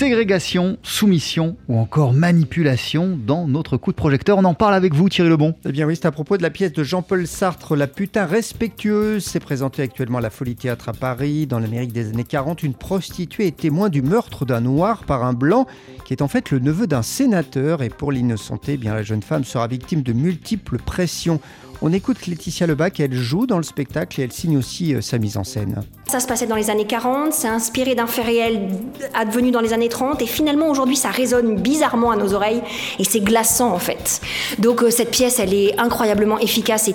ségrégation, soumission ou encore manipulation dans notre coup de projecteur. On en parle avec vous Thierry Lebon. Eh bien oui, c'est à propos de la pièce de Jean-Paul Sartre, La putain respectueuse. C'est présenté actuellement à la Folie Théâtre à Paris, dans l'Amérique des années 40. Une prostituée est témoin du meurtre d'un noir par un blanc qui est en fait le neveu d'un sénateur. Et pour l'innocenté, eh bien la jeune femme sera victime de multiples pressions. On écoute Laetitia Lebac, elle joue dans le spectacle et elle signe aussi euh, sa mise en scène. Ça se passait dans les années 40, c'est inspiré d'un fait réel advenu dans les années 30 et finalement aujourd'hui ça résonne bizarrement à nos oreilles et c'est glaçant en fait. Donc euh, cette pièce elle est incroyablement efficace et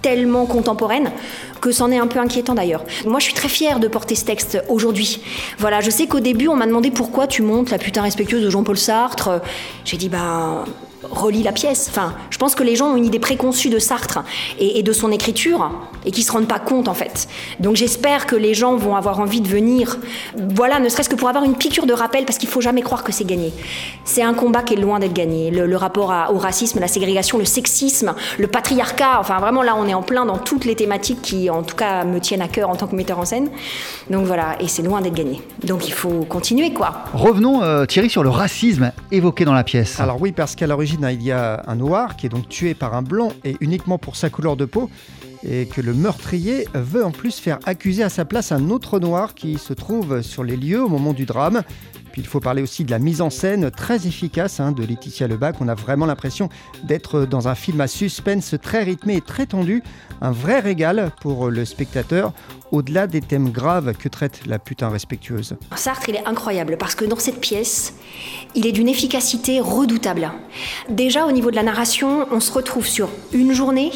tellement contemporaine que c'en est un peu inquiétant d'ailleurs. Moi, je suis très fière de porter ce texte aujourd'hui. Voilà, je sais qu'au début, on m'a demandé pourquoi tu montes la putain respectueuse de Jean-Paul Sartre. J'ai dit, ben, relis la pièce. Enfin, je pense que les gens ont une idée préconçue de Sartre et, de son écriture et qui se rendent pas compte en fait. Donc j'espère que les gens vont avoir envie de venir, voilà, ne serait-ce que pour avoir une piqûre de rappel, parce qu'il faut jamais croire que c'est gagné. C'est un combat qui est loin d'être gagné. Le, rapport au racisme, la ségrégation, le sexisme, le patriarcat. Enfin, vraiment là, on est en plein dans toutes les thématiques qui, en tout cas, me tiennent à cœur en tant que metteur en scène. Donc voilà, et c'est loin d'être gagné. Donc il faut continuer quoi. Revenons, euh, Thierry, sur le racisme évoqué dans la pièce. Alors oui, parce qu'à l'origine il y a un noir qui est donc tué par un blanc et uniquement pour sa couleur de peau et que le meurtrier veut en plus faire accuser à sa place un autre noir qui se trouve sur les lieux au moment du drame. Puis il faut parler aussi de la mise en scène très efficace hein, de Laetitia Lebac. On a vraiment l'impression d'être dans un film à suspense très rythmé et très tendu. Un vrai régal pour le spectateur, au-delà des thèmes graves que traite la putain respectueuse. Sartre, il est incroyable parce que dans cette pièce, il est d'une efficacité redoutable. Déjà, au niveau de la narration, on se retrouve sur une journée,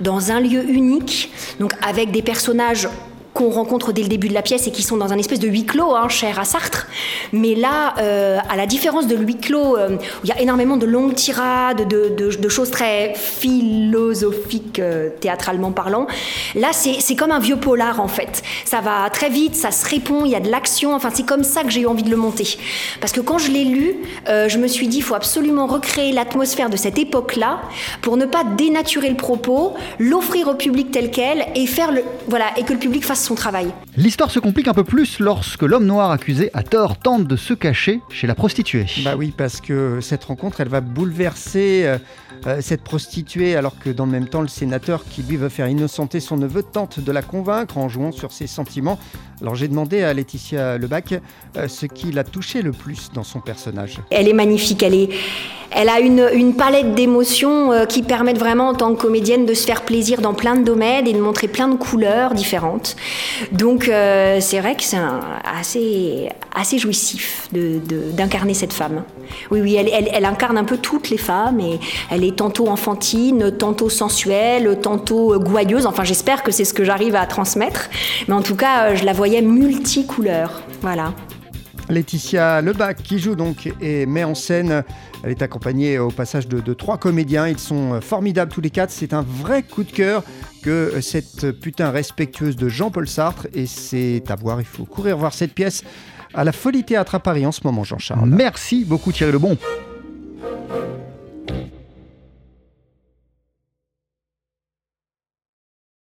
dans un lieu unique, donc avec des personnages qu'on rencontre dès le début de la pièce et qui sont dans un espèce de huis clos, hein, cher à Sartre. Mais là, euh, à la différence de huis clos, euh, où il y a énormément de longues tirades, de, choses très philosophiques, euh, théâtralement parlant, là, c'est comme un vieux polar, en fait. Ça va très vite, ça se répond, il y a de l'action. Enfin, c'est comme ça que j'ai eu envie de le monter. Parce que quand je l'ai lu, je me suis dit, il faut absolument recréer l'atmosphère de cette époque-là pour ne pas dénaturer le propos, l'offrir au public tel quel et faire le, voilà, et que le public fasse travail. L'histoire se complique un peu plus lorsque l'homme noir accusé à tort tente de se cacher chez la prostituée. Bah oui, parce que cette rencontre, elle va bouleverser euh, euh, cette prostituée, alors que dans le même temps, le sénateur qui lui veut faire innocenter son neveu tente de la convaincre en jouant sur ses sentiments. Alors j'ai demandé à Laetitia Lebac euh, ce qui l'a touché le plus dans son personnage. Elle est magnifique, elle, est, elle a une, palette d'émotions qui permettent vraiment en tant que comédienne de se faire plaisir dans plein de domaines et de montrer plein de couleurs différentes. Donc euh, c'est vrai que c'est assez, assez jouissif d'incarner cette femme. Oui, oui, elle, elle, incarne un peu toutes les femmes et elle est tantôt enfantine, tantôt sensuelle, tantôt gouailleuse. Enfin, j'espère que c'est ce que j'arrive à transmettre. Mais en tout cas, je la voyais multicouleur. Voilà. Laetitia Lebac qui joue donc et met en scène. Elle est accompagnée au passage de, trois comédiens. Ils sont formidables tous les quatre. C'est un vrai coup de cœur que cette putain respectueuse de Jean-Paul Sartre. Et c'est à voir. Il faut courir voir cette pièce à la Folie Théâtre à Paris en ce moment, Jean-Charles. Merci beaucoup Thierry Lebon.